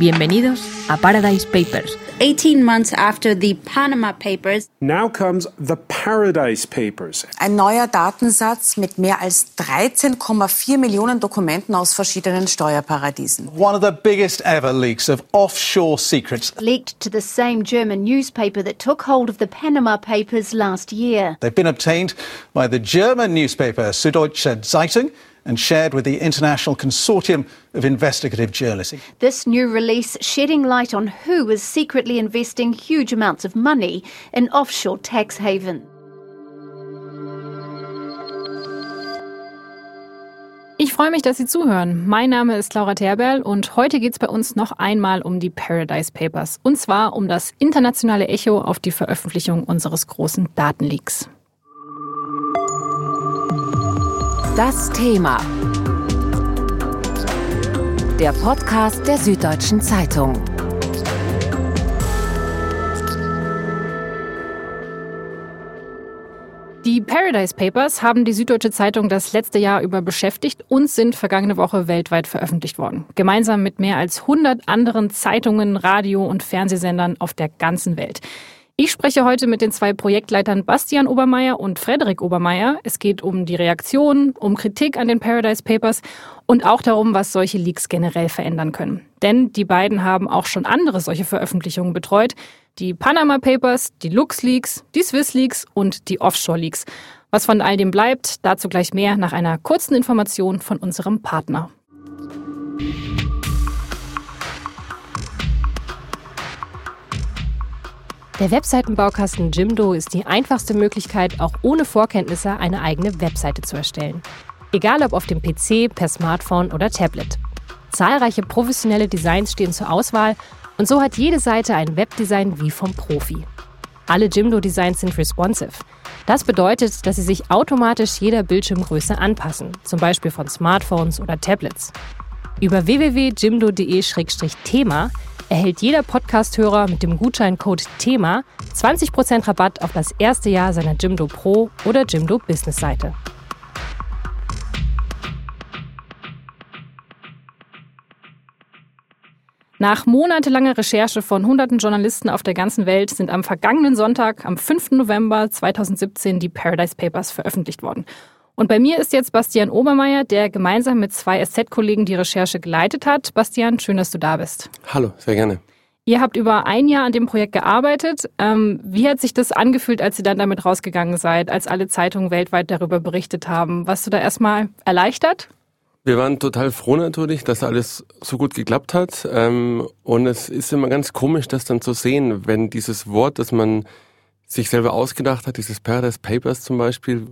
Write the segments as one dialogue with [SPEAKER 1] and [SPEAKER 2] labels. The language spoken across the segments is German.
[SPEAKER 1] Bienvenidos a Paradise Papers.
[SPEAKER 2] 18 months after the Panama Papers.
[SPEAKER 3] Now comes the Paradise Papers.
[SPEAKER 4] Ein neuer Datensatz mit mehr als 13,4 Millionen Dokumenten aus verschiedenen Steuerparadiesen.
[SPEAKER 5] One of the biggest ever leaks of offshore secrets.
[SPEAKER 6] Leaked to the same German newspaper that took hold of the Panama Papers last year.
[SPEAKER 5] They've been obtained by the German newspaper Süddeutsche Zeitung and shared with the International Consortium of Investigative Journalism.
[SPEAKER 6] This new release shedding light on who is secretly investing huge amounts of money in offshore tax haven.
[SPEAKER 1] Ich freue mich, dass Sie zuhören. Mein Name ist Laura Terberl und heute geht es bei uns noch einmal um die Paradise Papers. Und zwar um das internationale Echo auf die Veröffentlichung unseres großen Datenleaks.
[SPEAKER 7] Das Thema. Der Podcast der Süddeutschen Zeitung.
[SPEAKER 1] Die Paradise Papers haben die Süddeutsche Zeitung das letzte Jahr über beschäftigt und sind vergangene Woche weltweit veröffentlicht worden. Gemeinsam mit mehr als 100 anderen Zeitungen, Radio- und Fernsehsendern auf der ganzen Welt. Ich spreche heute mit den zwei Projektleitern Bastian Obermeier und Frederik Obermeier. Es geht um die Reaktion, um Kritik an den Paradise Papers und auch darum, was solche Leaks generell verändern können. Denn die beiden haben auch schon andere solche Veröffentlichungen betreut. Die Panama Papers, die Lux Leaks, die Swiss Leaks und die Offshore Leaks. Was von all dem bleibt, dazu gleich mehr nach einer kurzen Information von unserem Partner. Der Webseitenbaukasten Jimdo ist die einfachste Möglichkeit, auch ohne Vorkenntnisse eine eigene Webseite zu erstellen. Egal ob auf dem PC, per Smartphone oder Tablet. Zahlreiche professionelle Designs stehen zur Auswahl und so hat jede Seite ein Webdesign wie vom Profi. Alle Jimdo-Designs sind responsive. Das bedeutet, dass sie sich automatisch jeder Bildschirmgröße anpassen, zum Beispiel von Smartphones oder Tablets. Über www.jimdo.de-thema erhält jeder Podcast-Hörer mit dem Gutscheincode THEMA 20% Rabatt auf das erste Jahr seiner Jimdo Pro oder Jimdo Business Seite. Nach monatelanger Recherche von hunderten Journalisten auf der ganzen Welt sind am vergangenen Sonntag, am 5. November 2017, die Paradise Papers veröffentlicht worden. Und bei mir ist jetzt Bastian Obermeier, der gemeinsam mit zwei SZ-Kollegen die Recherche geleitet hat. Bastian, schön, dass du da bist.
[SPEAKER 8] Hallo, sehr gerne.
[SPEAKER 1] Ihr habt über ein Jahr an dem Projekt gearbeitet. Ähm, wie hat sich das angefühlt, als ihr dann damit rausgegangen seid, als alle Zeitungen weltweit darüber berichtet haben? Warst du da erstmal erleichtert?
[SPEAKER 8] Wir waren total froh natürlich, dass alles so gut geklappt hat. Ähm, und es ist immer ganz komisch, das dann zu sehen, wenn dieses Wort, das man sich selber ausgedacht hat, dieses Paradise Papers zum Beispiel,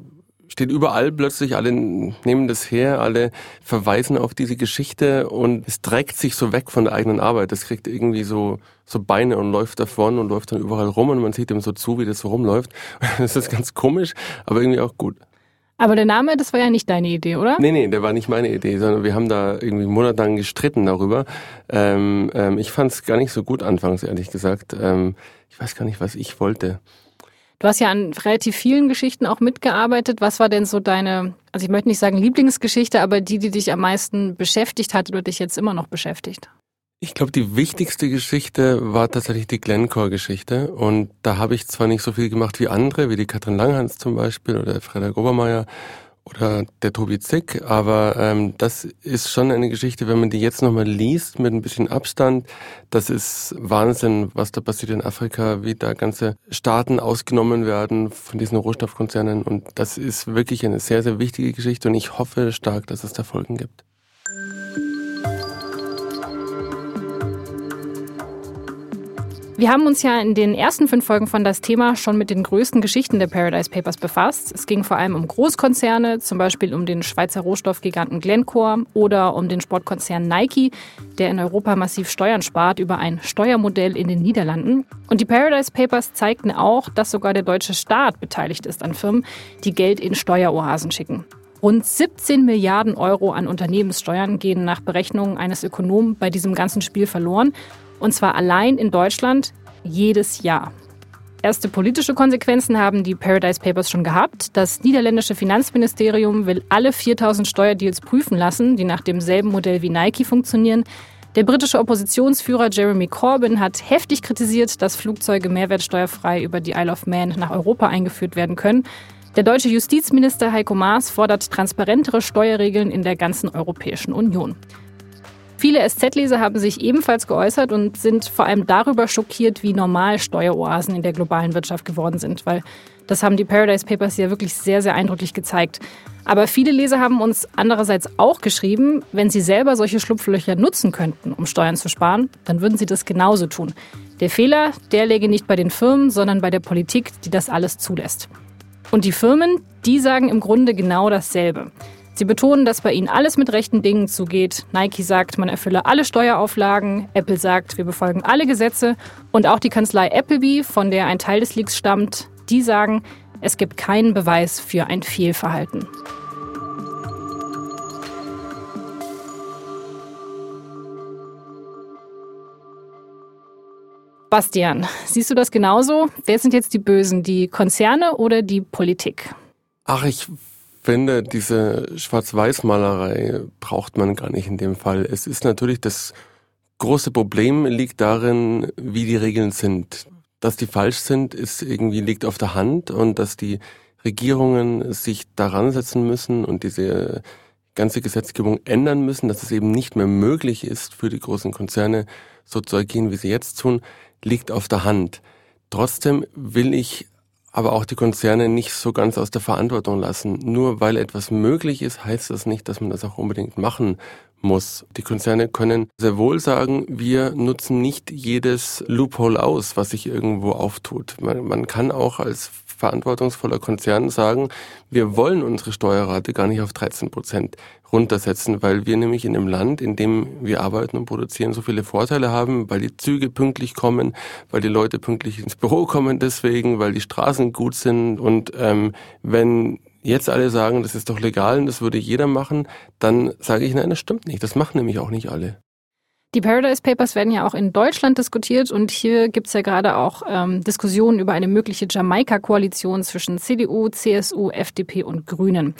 [SPEAKER 8] steht überall plötzlich, alle nehmen das her, alle verweisen auf diese Geschichte und es trägt sich so weg von der eigenen Arbeit. Das kriegt irgendwie so, so Beine und läuft davon und läuft dann überall rum und man sieht dem so zu, wie das so rumläuft. Das ist ganz komisch, aber irgendwie auch gut.
[SPEAKER 1] Aber der Name, das war ja nicht deine Idee, oder?
[SPEAKER 8] Nee, nee, der war nicht meine Idee, sondern wir haben da irgendwie monatelang gestritten darüber. Ähm, ähm, ich fand es gar nicht so gut anfangs, ehrlich gesagt. Ähm, ich weiß gar nicht, was ich wollte.
[SPEAKER 1] Du hast ja an relativ vielen Geschichten auch mitgearbeitet. Was war denn so deine, also ich möchte nicht sagen Lieblingsgeschichte, aber die, die dich am meisten beschäftigt hat oder dich jetzt immer noch beschäftigt?
[SPEAKER 8] Ich glaube, die wichtigste Geschichte war tatsächlich die Glencore-Geschichte. Und da habe ich zwar nicht so viel gemacht wie andere, wie die Katrin Langhans zum Beispiel oder Frederik Obermeier oder der Tobi Zick, aber ähm, das ist schon eine Geschichte, wenn man die jetzt nochmal liest mit ein bisschen Abstand, das ist Wahnsinn, was da passiert in Afrika, wie da ganze Staaten ausgenommen werden von diesen Rohstoffkonzernen. Und das ist wirklich eine sehr, sehr wichtige Geschichte. Und ich hoffe stark, dass es da Folgen gibt.
[SPEAKER 1] Wir haben uns ja in den ersten fünf Folgen von das Thema schon mit den größten Geschichten der Paradise Papers befasst. Es ging vor allem um Großkonzerne, zum Beispiel um den Schweizer Rohstoffgiganten Glencore oder um den Sportkonzern Nike, der in Europa massiv Steuern spart über ein Steuermodell in den Niederlanden. Und die Paradise Papers zeigten auch, dass sogar der deutsche Staat beteiligt ist an Firmen, die Geld in Steueroasen schicken. Rund 17 Milliarden Euro an Unternehmenssteuern gehen nach Berechnungen eines Ökonomen bei diesem ganzen Spiel verloren. Und zwar allein in Deutschland jedes Jahr. Erste politische Konsequenzen haben die Paradise Papers schon gehabt. Das niederländische Finanzministerium will alle 4000 Steuerdeals prüfen lassen, die nach demselben Modell wie Nike funktionieren. Der britische Oppositionsführer Jeremy Corbyn hat heftig kritisiert, dass Flugzeuge mehrwertsteuerfrei über die Isle of Man nach Europa eingeführt werden können. Der deutsche Justizminister Heiko Maas fordert transparentere Steuerregeln in der ganzen Europäischen Union. Viele SZ-Leser haben sich ebenfalls geäußert und sind vor allem darüber schockiert, wie normal Steueroasen in der globalen Wirtschaft geworden sind, weil das haben die Paradise Papers ja wirklich sehr, sehr eindrücklich gezeigt. Aber viele Leser haben uns andererseits auch geschrieben, wenn sie selber solche Schlupflöcher nutzen könnten, um Steuern zu sparen, dann würden sie das genauso tun. Der Fehler, der läge nicht bei den Firmen, sondern bei der Politik, die das alles zulässt. Und die Firmen, die sagen im Grunde genau dasselbe. Sie betonen, dass bei ihnen alles mit rechten Dingen zugeht. Nike sagt, man erfülle alle Steuerauflagen. Apple sagt, wir befolgen alle Gesetze. Und auch die Kanzlei Appleby, von der ein Teil des Leaks stammt, die sagen, es gibt keinen Beweis für ein Fehlverhalten. Bastian, siehst du das genauso? Wer sind jetzt die Bösen, die Konzerne oder die Politik?
[SPEAKER 8] Ach, ich finde, diese Schwarz-Weiß-Malerei braucht man gar nicht in dem Fall. Es ist natürlich das große Problem liegt darin, wie die Regeln sind. Dass die falsch sind, ist irgendwie liegt auf der Hand und dass die Regierungen sich daran setzen müssen und diese ganze Gesetzgebung ändern müssen, dass es eben nicht mehr möglich ist, für die großen Konzerne so zu agieren, wie sie jetzt tun, liegt auf der Hand. Trotzdem will ich aber auch die Konzerne nicht so ganz aus der Verantwortung lassen. Nur weil etwas möglich ist, heißt das nicht, dass man das auch unbedingt machen muss. Die Konzerne können sehr wohl sagen, wir nutzen nicht jedes Loophole aus, was sich irgendwo auftut. Man, man kann auch als verantwortungsvoller Konzern sagen, wir wollen unsere Steuerrate gar nicht auf 13 Prozent runtersetzen, weil wir nämlich in einem Land, in dem wir arbeiten und produzieren, so viele Vorteile haben, weil die Züge pünktlich kommen, weil die Leute pünktlich ins Büro kommen deswegen, weil die Straßen gut sind und ähm, wenn jetzt alle sagen, das ist doch legal und das würde jeder machen, dann sage ich, nein, das stimmt nicht. Das machen nämlich auch nicht alle.
[SPEAKER 1] Die Paradise Papers werden ja auch in Deutschland diskutiert und hier gibt es ja gerade auch ähm, Diskussionen über eine mögliche Jamaika-Koalition zwischen CDU, CSU, FDP und Grünen.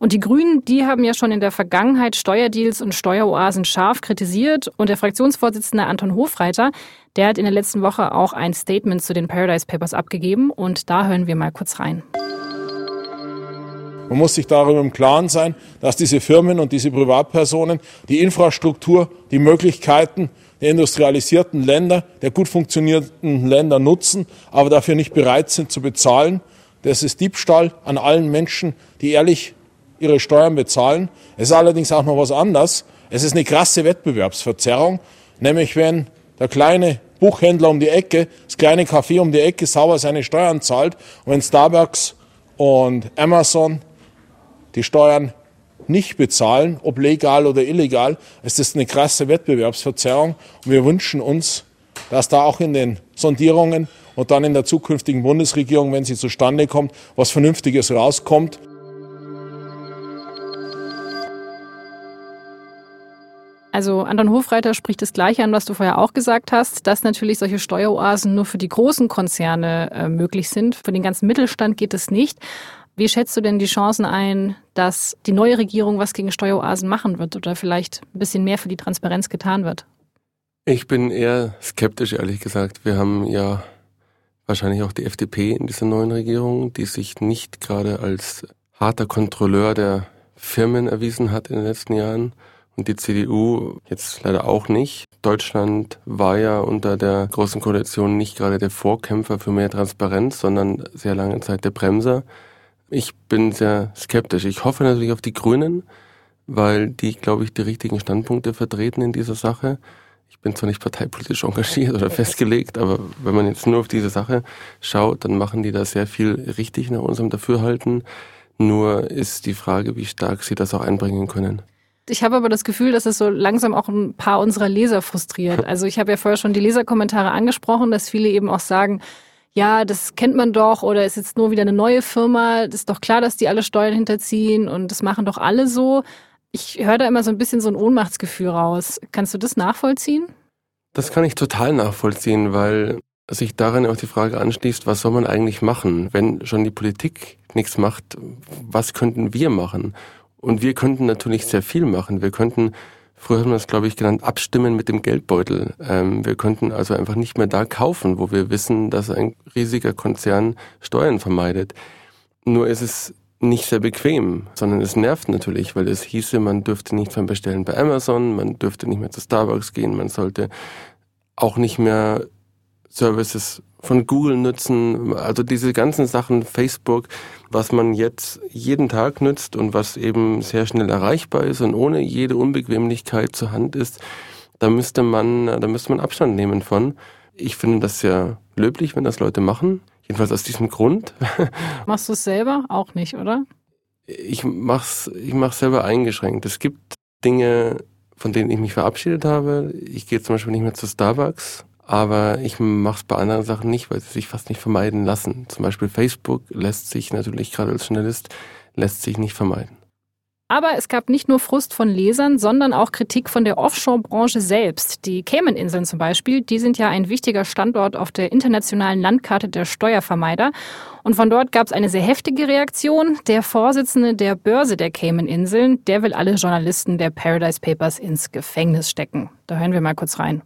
[SPEAKER 1] Und die Grünen, die haben ja schon in der Vergangenheit Steuerdeals und Steueroasen scharf kritisiert und der Fraktionsvorsitzende Anton Hofreiter, der hat in der letzten Woche auch ein Statement zu den Paradise Papers abgegeben und da hören wir mal kurz rein.
[SPEAKER 9] Man muss sich darüber im Klaren sein, dass diese Firmen und diese Privatpersonen die Infrastruktur, die Möglichkeiten der industrialisierten Länder, der gut funktionierenden Länder nutzen, aber dafür nicht bereit sind zu bezahlen. Das ist Diebstahl an allen Menschen, die ehrlich ihre Steuern bezahlen. Es ist allerdings auch noch was anderes. Es ist eine krasse Wettbewerbsverzerrung, nämlich wenn der kleine Buchhändler um die Ecke, das kleine Café um die Ecke sauber seine Steuern zahlt und wenn Starbucks und Amazon die Steuern nicht bezahlen, ob legal oder illegal, ist das eine krasse Wettbewerbsverzerrung. Und wir wünschen uns, dass da auch in den Sondierungen und dann in der zukünftigen Bundesregierung, wenn sie zustande kommt, was Vernünftiges rauskommt.
[SPEAKER 1] Also Anton Hofreiter spricht das Gleiche an, was du vorher auch gesagt hast, dass natürlich solche Steueroasen nur für die großen Konzerne äh, möglich sind. Für den ganzen Mittelstand geht es nicht. Wie schätzt du denn die Chancen ein, dass die neue Regierung was gegen Steueroasen machen wird oder vielleicht ein bisschen mehr für die Transparenz getan wird?
[SPEAKER 8] Ich bin eher skeptisch, ehrlich gesagt. Wir haben ja wahrscheinlich auch die FDP in dieser neuen Regierung, die sich nicht gerade als harter Kontrolleur der Firmen erwiesen hat in den letzten Jahren. Und die CDU jetzt leider auch nicht. Deutschland war ja unter der Großen Koalition nicht gerade der Vorkämpfer für mehr Transparenz, sondern sehr lange Zeit der Bremser. Ich bin sehr skeptisch. Ich hoffe natürlich auf die Grünen, weil die, glaube ich, die richtigen Standpunkte vertreten in dieser Sache. Ich bin zwar nicht parteipolitisch engagiert oder festgelegt, aber wenn man jetzt nur auf diese Sache schaut, dann machen die da sehr viel richtig nach unserem Dafürhalten. Nur ist die Frage, wie stark sie das auch einbringen können.
[SPEAKER 1] Ich habe aber das Gefühl, dass es so langsam auch ein paar unserer Leser frustriert. Also ich habe ja vorher schon die Leserkommentare angesprochen, dass viele eben auch sagen, ja, das kennt man doch oder ist jetzt nur wieder eine neue Firma, das ist doch klar, dass die alle Steuern hinterziehen und das machen doch alle so. Ich höre da immer so ein bisschen so ein Ohnmachtsgefühl raus. Kannst du das nachvollziehen?
[SPEAKER 8] Das kann ich total nachvollziehen, weil sich daran auch die Frage anschließt, was soll man eigentlich machen? Wenn schon die Politik nichts macht, was könnten wir machen? Und wir könnten natürlich sehr viel machen. Wir könnten früher hat man das, glaube ich, genannt, abstimmen mit dem Geldbeutel. Ähm, wir könnten also einfach nicht mehr da kaufen, wo wir wissen, dass ein riesiger Konzern Steuern vermeidet. Nur ist es nicht sehr bequem, sondern es nervt natürlich, weil es hieße, man dürfte nicht mehr bestellen bei Amazon, man dürfte nicht mehr zu Starbucks gehen, man sollte auch nicht mehr Services von Google nutzen, also diese ganzen Sachen, Facebook, was man jetzt jeden Tag nützt und was eben sehr schnell erreichbar ist und ohne jede Unbequemlichkeit zur Hand ist, da müsste man, da müsste man Abstand nehmen von. Ich finde das sehr löblich, wenn das Leute machen. Jedenfalls aus diesem Grund.
[SPEAKER 1] Machst du es selber? Auch nicht, oder?
[SPEAKER 8] Ich mach's, ich mach's selber eingeschränkt. Es gibt Dinge, von denen ich mich verabschiedet habe. Ich gehe zum Beispiel nicht mehr zu Starbucks aber ich mache es bei anderen Sachen nicht, weil sie sich fast nicht vermeiden lassen. Zum Beispiel Facebook lässt sich natürlich gerade als Journalist lässt sich nicht vermeiden.
[SPEAKER 1] Aber es gab nicht nur Frust von Lesern, sondern auch Kritik von der Offshore-Branche selbst. Die Cayman-Inseln zum Beispiel, die sind ja ein wichtiger Standort auf der internationalen Landkarte der Steuervermeider. Und von dort gab es eine sehr heftige Reaktion. Der Vorsitzende der Börse der Cayman-Inseln, der will alle Journalisten der Paradise Papers ins Gefängnis stecken. Da hören wir mal kurz rein.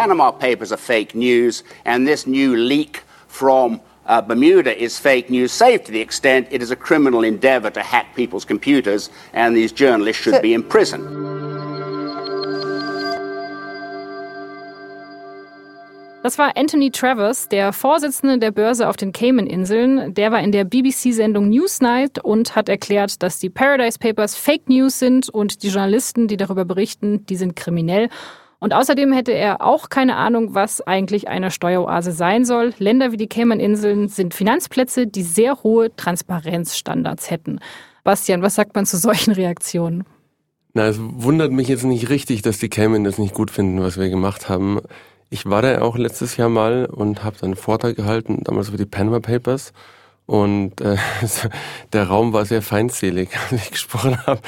[SPEAKER 10] Panama Papers are fake news, and this new leak from uh, Bermuda is fake news, save to the extent it is a criminal endeavor to hack people's computers, and these journalists should be in prison.
[SPEAKER 1] Das war Anthony Travers, der Vorsitzende der Börse auf den Cayman-Inseln. Der war in der BBC-Sendung Newsnight und hat erklärt, dass die Paradise Papers Fake News sind und die Journalisten, die darüber berichten, die sind kriminell und außerdem hätte er auch keine Ahnung, was eigentlich eine Steueroase sein soll. Länder wie die Cayman-Inseln sind Finanzplätze, die sehr hohe Transparenzstandards hätten. Bastian, was sagt man zu solchen Reaktionen?
[SPEAKER 8] Na, es wundert mich jetzt nicht richtig, dass die Cayman das nicht gut finden, was wir gemacht haben. Ich war da auch letztes Jahr mal und habe dann einen Vortrag gehalten, damals über die Panama Papers. Und äh, der Raum war sehr feindselig, als ich gesprochen habe.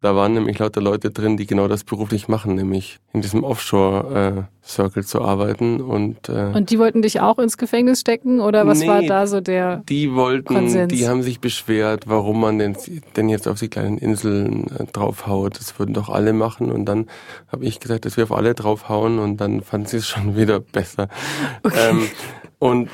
[SPEAKER 8] Da waren nämlich lauter Leute drin, die genau das beruflich machen, nämlich in diesem Offshore-Circle äh, zu arbeiten. Und,
[SPEAKER 1] äh, und die wollten dich auch ins Gefängnis stecken oder was nee, war da so der
[SPEAKER 8] Die wollten,
[SPEAKER 1] Konsens?
[SPEAKER 8] die haben sich beschwert, warum man denn, denn jetzt auf die kleinen Inseln äh, draufhaut. Das würden doch alle machen. Und dann habe ich gesagt, dass wir auf alle draufhauen und dann fanden sie es schon wieder besser. Okay. Ähm, und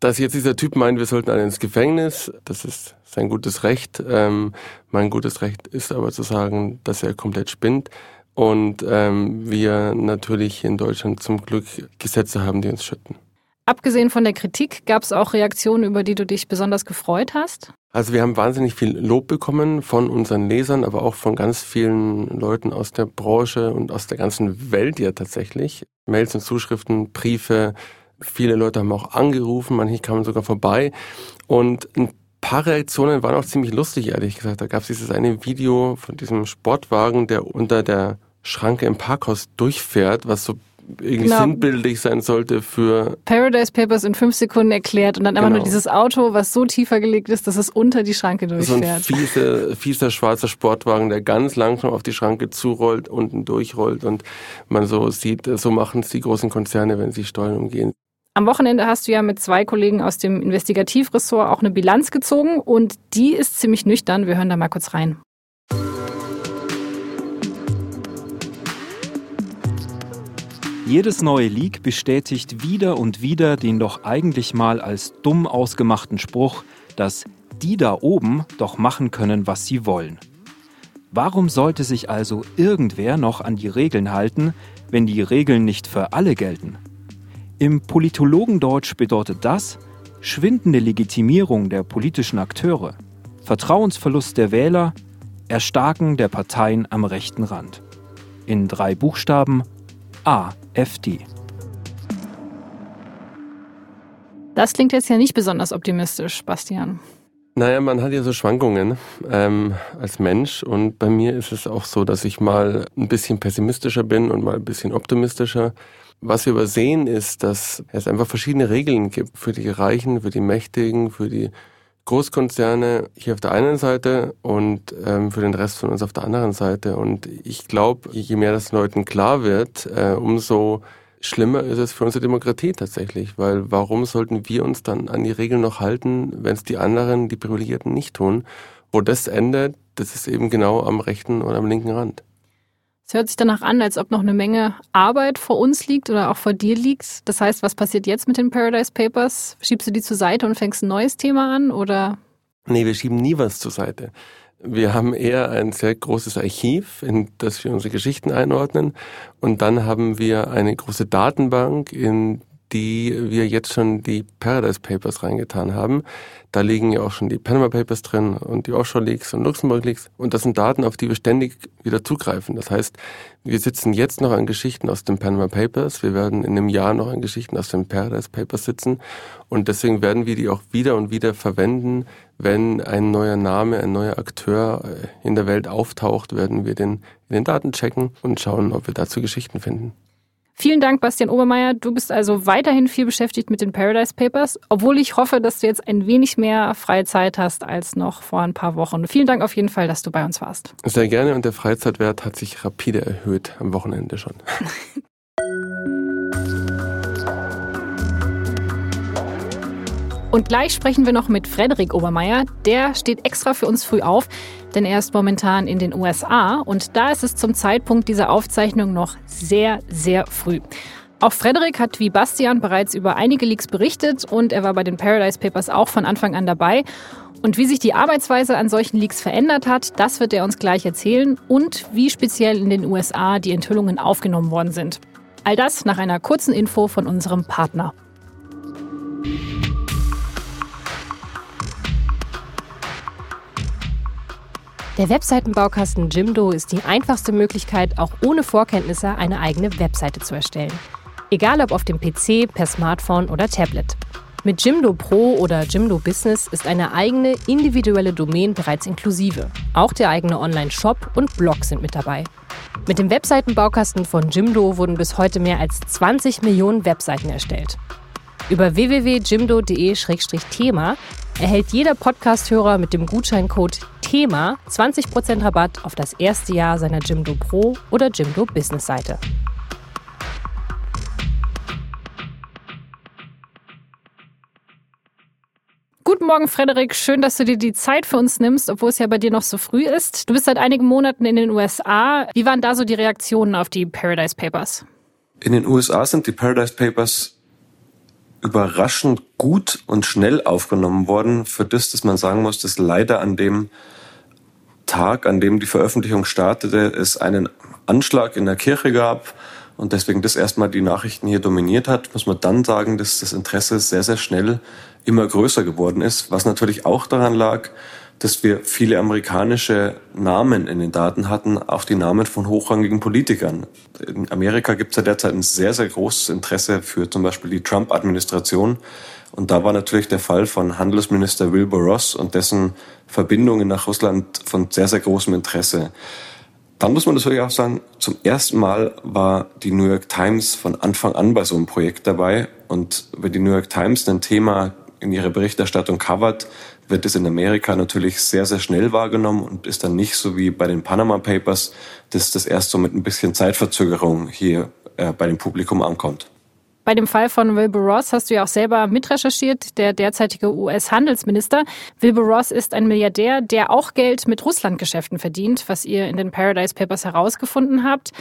[SPEAKER 8] dass jetzt dieser Typ meint, wir sollten alle ins Gefängnis, das ist sein gutes Recht. Ähm, mein gutes Recht ist aber zu sagen, dass er komplett spinnt. Und ähm, wir natürlich in Deutschland zum Glück Gesetze haben, die uns schütten.
[SPEAKER 1] Abgesehen von der Kritik, gab es auch Reaktionen, über die du dich besonders gefreut hast?
[SPEAKER 8] Also wir haben wahnsinnig viel Lob bekommen von unseren Lesern, aber auch von ganz vielen Leuten aus der Branche und aus der ganzen Welt ja tatsächlich. Mails und Zuschriften, Briefe, Viele Leute haben auch angerufen, manche kamen sogar vorbei. Und ein paar Reaktionen waren auch ziemlich lustig, ehrlich gesagt. Da gab es dieses eine Video von diesem Sportwagen, der unter der Schranke im Parkhaus durchfährt, was so irgendwie genau. sinnbildlich sein sollte für
[SPEAKER 1] Paradise Papers in fünf Sekunden erklärt und dann genau. einfach nur dieses Auto, was so tiefer gelegt ist, dass es unter die Schranke durchfährt.
[SPEAKER 8] So ein fieser, fieser schwarzer Sportwagen, der ganz langsam auf die Schranke zurollt, unten durchrollt und man so sieht, so machen es die großen Konzerne, wenn sie Steuern umgehen.
[SPEAKER 1] Am Wochenende hast du ja mit zwei Kollegen aus dem Investigativressort auch eine Bilanz gezogen und die ist ziemlich nüchtern. Wir hören da mal kurz rein.
[SPEAKER 11] Jedes neue Leak bestätigt wieder und wieder den doch eigentlich mal als dumm ausgemachten Spruch, dass die da oben doch machen können, was sie wollen. Warum sollte sich also irgendwer noch an die Regeln halten, wenn die Regeln nicht für alle gelten? Im Politologendeutsch bedeutet das schwindende Legitimierung der politischen Akteure, Vertrauensverlust der Wähler, Erstarken der Parteien am rechten Rand. In drei Buchstaben AfD.
[SPEAKER 1] Das klingt jetzt ja nicht besonders optimistisch, Bastian.
[SPEAKER 8] Naja, man hat ja so Schwankungen ähm, als Mensch und bei mir ist es auch so, dass ich mal ein bisschen pessimistischer bin und mal ein bisschen optimistischer. Was wir übersehen ist, dass es einfach verschiedene Regeln gibt für die Reichen, für die Mächtigen, für die Großkonzerne hier auf der einen Seite und ähm, für den Rest von uns auf der anderen Seite. Und ich glaube, je mehr das Leuten klar wird, äh, umso schlimmer ist es für unsere Demokratie tatsächlich. Weil warum sollten wir uns dann an die Regeln noch halten, wenn es die anderen, die Privilegierten nicht tun? wo das endet, das ist eben genau am rechten oder am linken Rand.
[SPEAKER 1] Es hört sich danach an, als ob noch eine Menge Arbeit vor uns liegt oder auch vor dir liegt. Das heißt, was passiert jetzt mit den Paradise Papers? Schiebst du die zur Seite und fängst ein neues Thema an oder?
[SPEAKER 8] Nee, wir schieben nie was zur Seite. Wir haben eher ein sehr großes Archiv, in das wir unsere Geschichten einordnen. Und dann haben wir eine große Datenbank, in die wir jetzt schon die Paradise Papers reingetan haben. Da liegen ja auch schon die Panama Papers drin und die Offshore Leaks und Luxemburg Leaks. Und das sind Daten, auf die wir ständig wieder zugreifen. Das heißt, wir sitzen jetzt noch an Geschichten aus den Panama Papers. Wir werden in einem Jahr noch an Geschichten aus den Paradise Papers sitzen. Und deswegen werden wir die auch wieder und wieder verwenden. Wenn ein neuer Name, ein neuer Akteur äh, in der Welt auftaucht, werden wir den in den Daten checken und schauen, ob wir dazu Geschichten finden.
[SPEAKER 1] Vielen Dank, Bastian Obermeier. Du bist also weiterhin viel beschäftigt mit den Paradise Papers, obwohl ich hoffe, dass du jetzt ein wenig mehr freie Zeit hast als noch vor ein paar Wochen. Vielen Dank auf jeden Fall, dass du bei uns warst.
[SPEAKER 8] Sehr gerne und der Freizeitwert hat sich rapide erhöht am Wochenende schon.
[SPEAKER 1] Und gleich sprechen wir noch mit Frederik Obermeier. Der steht extra für uns früh auf, denn er ist momentan in den USA und da ist es zum Zeitpunkt dieser Aufzeichnung noch sehr, sehr früh. Auch Frederik hat wie Bastian bereits über einige Leaks berichtet und er war bei den Paradise Papers auch von Anfang an dabei. Und wie sich die Arbeitsweise an solchen Leaks verändert hat, das wird er uns gleich erzählen und wie speziell in den USA die Enthüllungen aufgenommen worden sind. All das nach einer kurzen Info von unserem Partner.
[SPEAKER 12] Der Webseitenbaukasten Jimdo ist die einfachste Möglichkeit, auch ohne Vorkenntnisse eine eigene Webseite zu erstellen. Egal ob auf dem PC, per Smartphone oder Tablet. Mit Jimdo Pro oder Jimdo Business ist eine eigene individuelle Domain bereits inklusive. Auch der eigene Online-Shop und Blog sind mit dabei. Mit dem Webseitenbaukasten von Jimdo wurden bis heute mehr als 20 Millionen Webseiten erstellt. Über www.jimdo.de-thema erhält jeder Podcast-Hörer mit dem Gutscheincode THEMA 20% Rabatt auf das erste Jahr seiner Jimdo Pro oder Jimdo Business Seite.
[SPEAKER 1] Guten Morgen, Frederik. Schön, dass du dir die Zeit für uns nimmst, obwohl es ja bei dir noch so früh ist. Du bist seit einigen Monaten in den USA. Wie waren da so die Reaktionen auf die Paradise Papers?
[SPEAKER 13] In den USA sind die Paradise Papers überraschend gut und schnell aufgenommen worden, für das, dass man sagen muss, dass leider an dem Tag, an dem die Veröffentlichung startete, es einen Anschlag in der Kirche gab und deswegen das erstmal die Nachrichten hier dominiert hat, muss man dann sagen, dass das Interesse sehr, sehr schnell immer größer geworden ist, was natürlich auch daran lag, dass wir viele amerikanische Namen in den Daten hatten, auch die Namen von hochrangigen Politikern. In Amerika gibt es ja derzeit ein sehr, sehr großes Interesse für zum Beispiel die Trump-Administration. Und da war natürlich der Fall von Handelsminister Wilbur Ross und dessen Verbindungen nach Russland von sehr, sehr großem Interesse. Dann muss man natürlich auch sagen, zum ersten Mal war die New York Times von Anfang an bei so einem Projekt dabei. Und wenn die New York Times ein Thema in ihrer Berichterstattung covert, wird es in Amerika natürlich sehr, sehr schnell wahrgenommen und ist dann nicht so wie bei den Panama Papers, dass das erst so mit ein bisschen Zeitverzögerung hier äh, bei dem Publikum ankommt.
[SPEAKER 1] Bei dem Fall von Wilbur Ross hast du ja auch selber mitrecherchiert, der derzeitige US-Handelsminister. Wilbur Ross ist ein Milliardär, der auch Geld mit Russlandgeschäften verdient, was ihr in den Paradise Papers herausgefunden habt.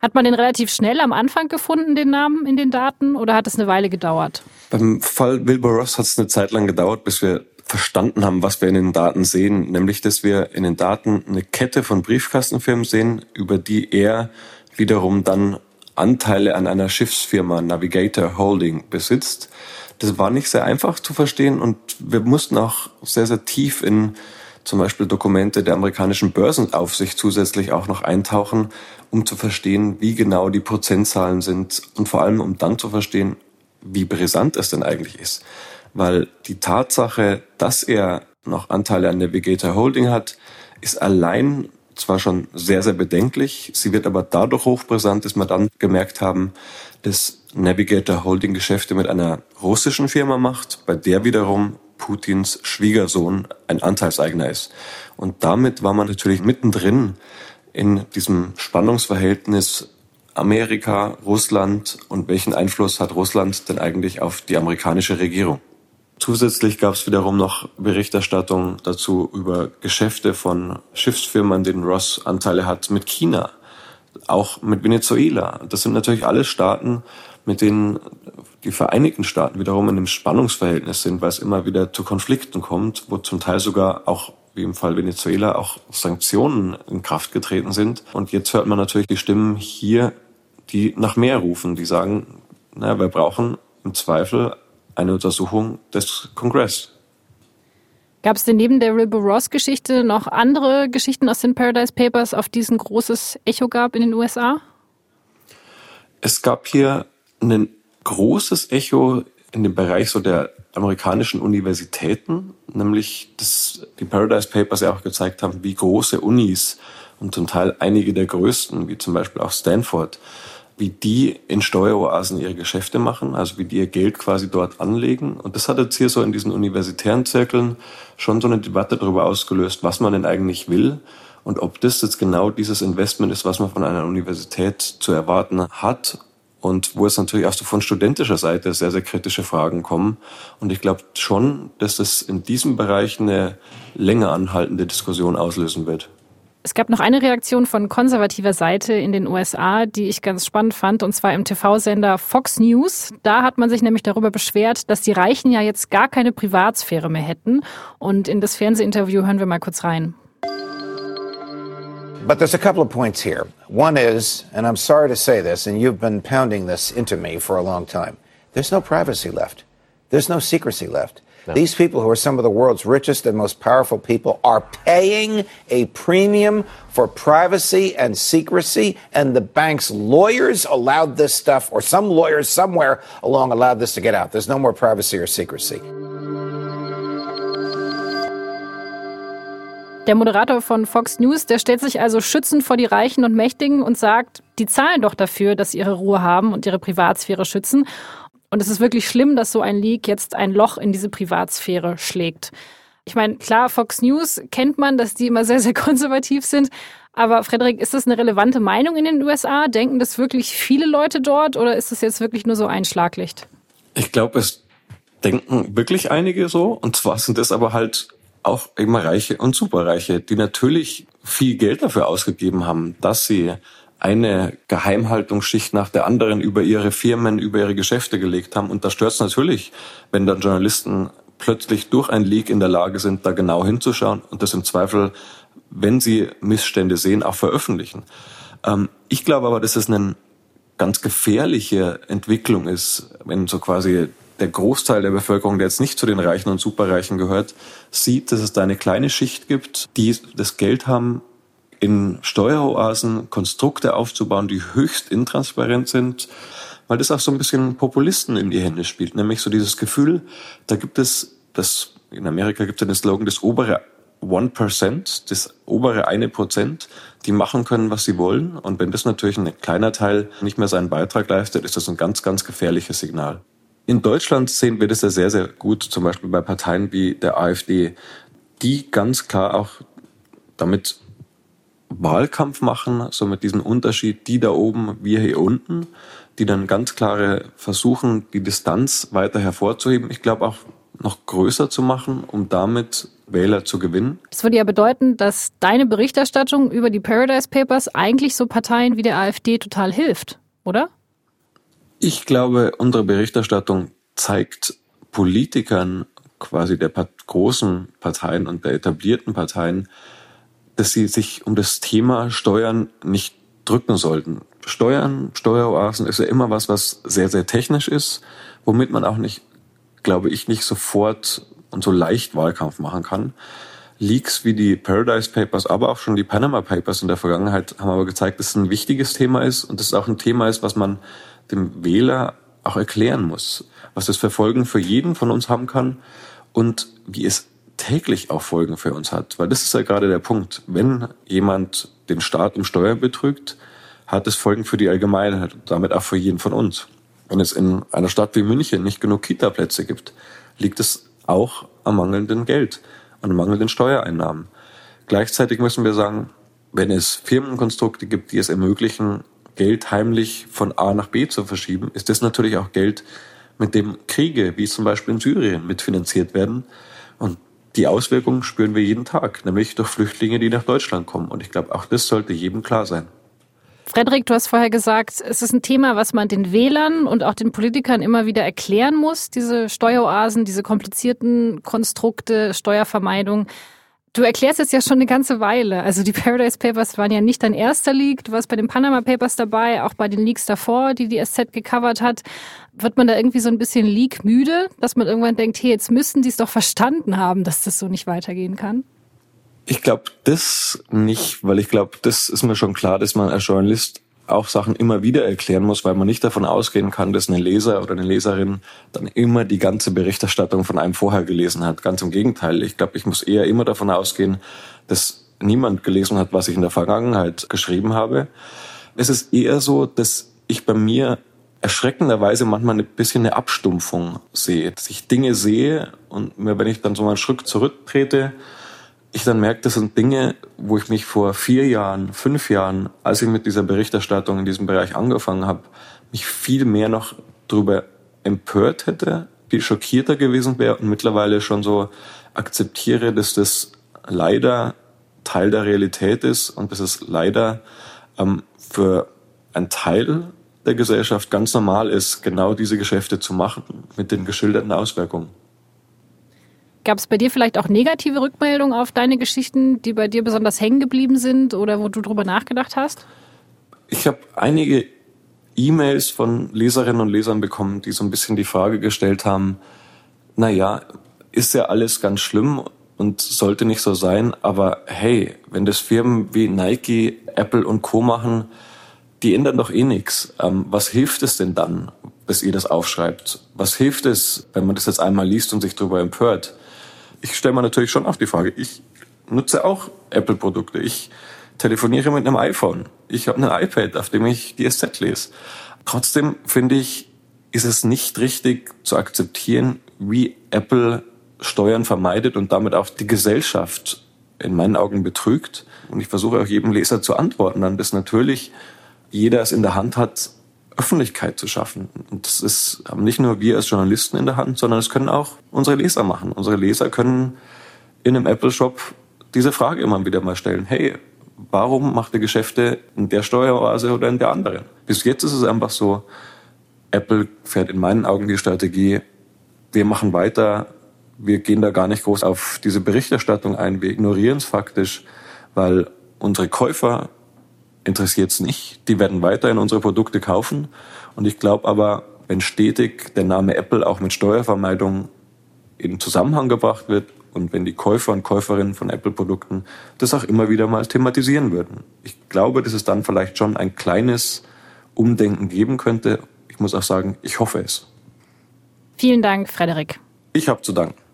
[SPEAKER 1] Hat man den relativ schnell am Anfang gefunden, den Namen in den Daten, oder hat es eine Weile gedauert?
[SPEAKER 13] Beim Fall Wilbur Ross hat es eine Zeit lang gedauert, bis wir verstanden haben, was wir in den Daten sehen, nämlich dass wir in den Daten eine Kette von Briefkastenfirmen sehen, über die er wiederum dann Anteile an einer Schiffsfirma Navigator Holding besitzt. Das war nicht sehr einfach zu verstehen und wir mussten auch sehr, sehr tief in zum Beispiel Dokumente der amerikanischen Börsenaufsicht zusätzlich auch noch eintauchen, um zu verstehen, wie genau die Prozentzahlen sind und vor allem um dann zu verstehen, wie brisant es denn eigentlich ist weil die Tatsache, dass er noch Anteile an der Vegeta Holding hat, ist allein zwar schon sehr, sehr bedenklich, sie wird aber dadurch hochbrisant, dass wir dann gemerkt haben, dass Navigator Holding Geschäfte mit einer russischen Firma macht, bei der wiederum Putins Schwiegersohn ein Anteilseigner ist. Und damit war man natürlich mittendrin in diesem Spannungsverhältnis Amerika, Russland und welchen Einfluss hat Russland denn eigentlich auf die amerikanische Regierung? Zusätzlich gab es wiederum noch Berichterstattung dazu über Geschäfte von Schiffsfirmen, denen Ross Anteile hat, mit China, auch mit Venezuela. Das sind natürlich alle Staaten, mit denen die Vereinigten Staaten wiederum in einem Spannungsverhältnis sind, weil es immer wieder zu Konflikten kommt, wo zum Teil sogar auch wie im Fall Venezuela auch Sanktionen in Kraft getreten sind. Und jetzt hört man natürlich die Stimmen hier, die nach mehr rufen, die sagen, naja, wir brauchen im Zweifel eine Untersuchung des Kongress.
[SPEAKER 1] Gab es denn neben der Wilbur Ross-Geschichte noch andere Geschichten aus den Paradise Papers, auf die es ein großes Echo gab in den USA?
[SPEAKER 13] Es gab hier ein großes Echo in dem Bereich so der amerikanischen Universitäten, nämlich dass die Paradise Papers ja auch gezeigt haben, wie große Unis und zum Teil einige der größten, wie zum Beispiel auch Stanford, wie die in Steueroasen ihre Geschäfte machen, also wie die ihr Geld quasi dort anlegen. Und das hat jetzt hier so in diesen universitären Zirkeln schon so eine Debatte darüber ausgelöst, was man denn eigentlich will und ob das jetzt genau dieses Investment ist, was man von einer Universität zu erwarten hat und wo es natürlich auch so von studentischer Seite sehr, sehr kritische Fragen kommen. Und ich glaube schon, dass das in diesem Bereich eine länger anhaltende Diskussion auslösen wird.
[SPEAKER 1] Es gab noch eine Reaktion von konservativer Seite in den USA, die ich ganz spannend fand, und zwar im TV-Sender Fox News. Da hat man sich nämlich darüber beschwert, dass die Reichen ja jetzt gar keine Privatsphäre mehr hätten. Und in das Fernsehinterview hören wir mal kurz rein.
[SPEAKER 14] But there's a couple of points here. One is, and I'm sorry to say this, and you've been pounding this into me for a long time, there's no privacy left. There's no secrecy left. No. These people, who are some of the world's richest and most powerful people, are paying a premium for privacy and secrecy, and the bank's lawyers allowed this stuff, or some lawyers somewhere along allowed this to get out. There's no more privacy or secrecy.
[SPEAKER 1] Der Moderator von Fox News, der stellt sich also schützend vor die Reichen und Mächtigen und sagt, die zahlen doch dafür, dass sie ihre Ruhe haben und ihre Privatsphäre schützen. Und es ist wirklich schlimm, dass so ein Leak jetzt ein Loch in diese Privatsphäre schlägt. Ich meine, klar, Fox News kennt man, dass die immer sehr, sehr konservativ sind. Aber Frederik, ist das eine relevante Meinung in den USA? Denken das wirklich viele Leute dort oder ist das jetzt wirklich nur so ein Schlaglicht?
[SPEAKER 13] Ich glaube, es denken wirklich einige so. Und zwar sind es aber halt auch immer Reiche und Superreiche, die natürlich viel Geld dafür ausgegeben haben, dass sie eine Geheimhaltungsschicht nach der anderen über ihre Firmen, über ihre Geschäfte gelegt haben. Und da stört es natürlich, wenn dann Journalisten plötzlich durch ein Leak in der Lage sind, da genau hinzuschauen und das im Zweifel, wenn sie Missstände sehen, auch veröffentlichen. Ähm, ich glaube aber, dass es eine ganz gefährliche Entwicklung ist, wenn so quasi der Großteil der Bevölkerung, der jetzt nicht zu den Reichen und Superreichen gehört, sieht, dass es da eine kleine Schicht gibt, die das Geld haben, in Steueroasen Konstrukte aufzubauen, die höchst intransparent sind, weil das auch so ein bisschen Populisten in die Hände spielt. Nämlich so dieses Gefühl, da gibt es das, in Amerika gibt es den Slogan, das obere 1%, das obere eine Prozent, die machen können, was sie wollen. Und wenn das natürlich ein kleiner Teil nicht mehr seinen Beitrag leistet, ist das ein ganz, ganz gefährliches Signal. In Deutschland sehen wir das ja sehr, sehr gut, zum Beispiel bei Parteien wie der AfD, die ganz klar auch damit Wahlkampf machen, so mit diesem Unterschied, die da oben, wir hier unten, die dann ganz klare versuchen, die Distanz weiter hervorzuheben. Ich glaube auch noch größer zu machen, um damit Wähler zu gewinnen.
[SPEAKER 1] Das würde ja bedeuten, dass deine Berichterstattung über die Paradise Papers eigentlich so Parteien wie der AfD total hilft, oder?
[SPEAKER 13] Ich glaube, unsere Berichterstattung zeigt Politikern quasi der großen Parteien und der etablierten Parteien, dass sie sich um das Thema Steuern nicht drücken sollten. Steuern, Steueroasen ist ja immer was, was sehr, sehr technisch ist, womit man auch nicht, glaube ich, nicht sofort und so leicht Wahlkampf machen kann. Leaks wie die Paradise Papers, aber auch schon die Panama Papers in der Vergangenheit haben aber gezeigt, dass es ein wichtiges Thema ist und dass es auch ein Thema ist, was man dem Wähler auch erklären muss, was das für Folgen für jeden von uns haben kann und wie es täglich auch Folgen für uns hat. Weil das ist ja gerade der Punkt. Wenn jemand den Staat um Steuern betrügt, hat es Folgen für die Allgemeinheit und damit auch für jeden von uns. Wenn es in einer Stadt wie München nicht genug Kita-Plätze gibt, liegt es auch am mangelnden Geld, an mangelnden Steuereinnahmen. Gleichzeitig müssen wir sagen, wenn es Firmenkonstrukte gibt, die es ermöglichen, Geld heimlich von A nach B zu verschieben, ist das natürlich auch Geld, mit dem Kriege, wie zum Beispiel in Syrien, mitfinanziert werden. Die Auswirkungen spüren wir jeden Tag, nämlich durch Flüchtlinge, die nach Deutschland kommen. Und ich glaube, auch das sollte jedem klar sein.
[SPEAKER 1] Frederik, du hast vorher gesagt, es ist ein Thema, was man den Wählern und auch den Politikern immer wieder erklären muss, diese Steueroasen, diese komplizierten Konstrukte, Steuervermeidung. Du erklärst es ja schon eine ganze Weile. Also die Paradise Papers waren ja nicht dein erster Leak. Du warst bei den Panama Papers dabei, auch bei den Leaks davor, die die SZ gecovert hat. Wird man da irgendwie so ein bisschen Leak müde, dass man irgendwann denkt, hey, jetzt müssten die es doch verstanden haben, dass das so nicht weitergehen kann?
[SPEAKER 13] Ich glaube das nicht, weil ich glaube, das ist mir schon klar, dass man als Journalist auch Sachen immer wieder erklären muss, weil man nicht davon ausgehen kann, dass ein Leser oder eine Leserin dann immer die ganze Berichterstattung von einem vorher gelesen hat. Ganz im Gegenteil. Ich glaube, ich muss eher immer davon ausgehen, dass niemand gelesen hat, was ich in der Vergangenheit geschrieben habe. Es ist eher so, dass ich bei mir erschreckenderweise manchmal ein bisschen eine Abstumpfung sehe. Dass ich Dinge sehe und wenn ich dann so mal einen Schritt zurücktrete, ich dann merke, das sind Dinge, wo ich mich vor vier Jahren, fünf Jahren, als ich mit dieser Berichterstattung in diesem Bereich angefangen habe, mich viel mehr noch darüber empört hätte, viel schockierter gewesen wäre und mittlerweile schon so akzeptiere, dass das leider Teil der Realität ist und dass es leider ähm, für einen Teil der Gesellschaft ganz normal ist, genau diese Geschäfte zu machen mit den geschilderten Auswirkungen.
[SPEAKER 1] Gab es bei dir vielleicht auch negative Rückmeldungen auf deine Geschichten, die bei dir besonders hängen geblieben sind oder wo du drüber nachgedacht hast?
[SPEAKER 13] Ich habe einige E-Mails von Leserinnen und Lesern bekommen, die so ein bisschen die Frage gestellt haben, na ja, ist ja alles ganz schlimm und sollte nicht so sein, aber hey, wenn das Firmen wie Nike, Apple und Co machen, die ändern doch eh nichts. Ähm, was hilft es denn dann, dass ihr das aufschreibt? Was hilft es, wenn man das jetzt einmal liest und sich darüber empört? Ich stelle mir natürlich schon auch die Frage, ich nutze auch Apple-Produkte. Ich telefoniere mit einem iPhone. Ich habe ein iPad, auf dem ich die SZ lese. Trotzdem finde ich, ist es nicht richtig zu akzeptieren, wie Apple Steuern vermeidet und damit auch die Gesellschaft in meinen Augen betrügt. Und ich versuche auch jedem Leser zu antworten, dann dass natürlich jeder es in der Hand hat, Öffentlichkeit zu schaffen. Und das ist, haben nicht nur wir als Journalisten in der Hand, sondern es können auch unsere Leser machen. Unsere Leser können in einem Apple Shop diese Frage immer wieder mal stellen. Hey, warum macht ihr Geschäfte in der Steueroase oder in der anderen? Bis jetzt ist es einfach so, Apple fährt in meinen Augen die Strategie, wir machen weiter, wir gehen da gar nicht groß auf diese Berichterstattung ein, wir ignorieren es faktisch, weil unsere Käufer interessiert es nicht. Die werden weiterhin unsere Produkte kaufen. Und ich glaube aber, wenn stetig der Name Apple auch mit Steuervermeidung in Zusammenhang gebracht wird und wenn die Käufer und Käuferinnen von Apple-Produkten das auch immer wieder mal thematisieren würden. Ich glaube, dass es dann vielleicht schon ein kleines Umdenken geben könnte. Ich muss auch sagen, ich hoffe es.
[SPEAKER 1] Vielen Dank, Frederik.
[SPEAKER 13] Ich habe zu danken.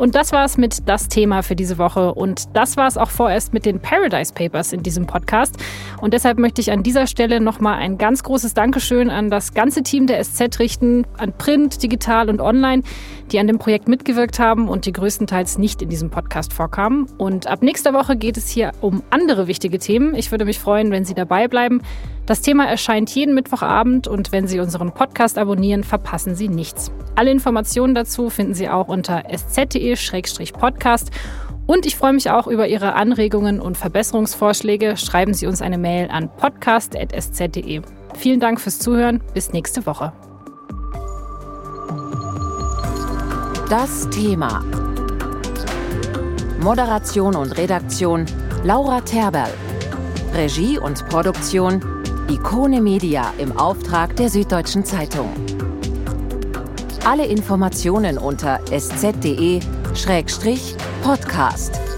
[SPEAKER 1] Und das war's mit das Thema für diese Woche. Und das war's auch vorerst mit den Paradise Papers in diesem Podcast. Und deshalb möchte ich an dieser Stelle nochmal ein ganz großes Dankeschön an das ganze Team der SZ richten, an Print, Digital und Online, die an dem Projekt mitgewirkt haben und die größtenteils nicht in diesem Podcast vorkamen. Und ab nächster Woche geht es hier um andere wichtige Themen. Ich würde mich freuen, wenn Sie dabei bleiben. Das Thema erscheint jeden Mittwochabend und wenn Sie unseren Podcast abonnieren, verpassen Sie nichts. Alle Informationen dazu finden Sie auch unter sz.de-podcast. Und ich freue mich auch über Ihre Anregungen und Verbesserungsvorschläge. Schreiben Sie uns eine Mail an podcast.sz.de. Vielen Dank fürs Zuhören. Bis nächste Woche.
[SPEAKER 7] Das Thema. Moderation und Redaktion Laura Terberl. Regie und Produktion Ikone Media im Auftrag der Süddeutschen Zeitung. Alle Informationen unter sz.de-podcast.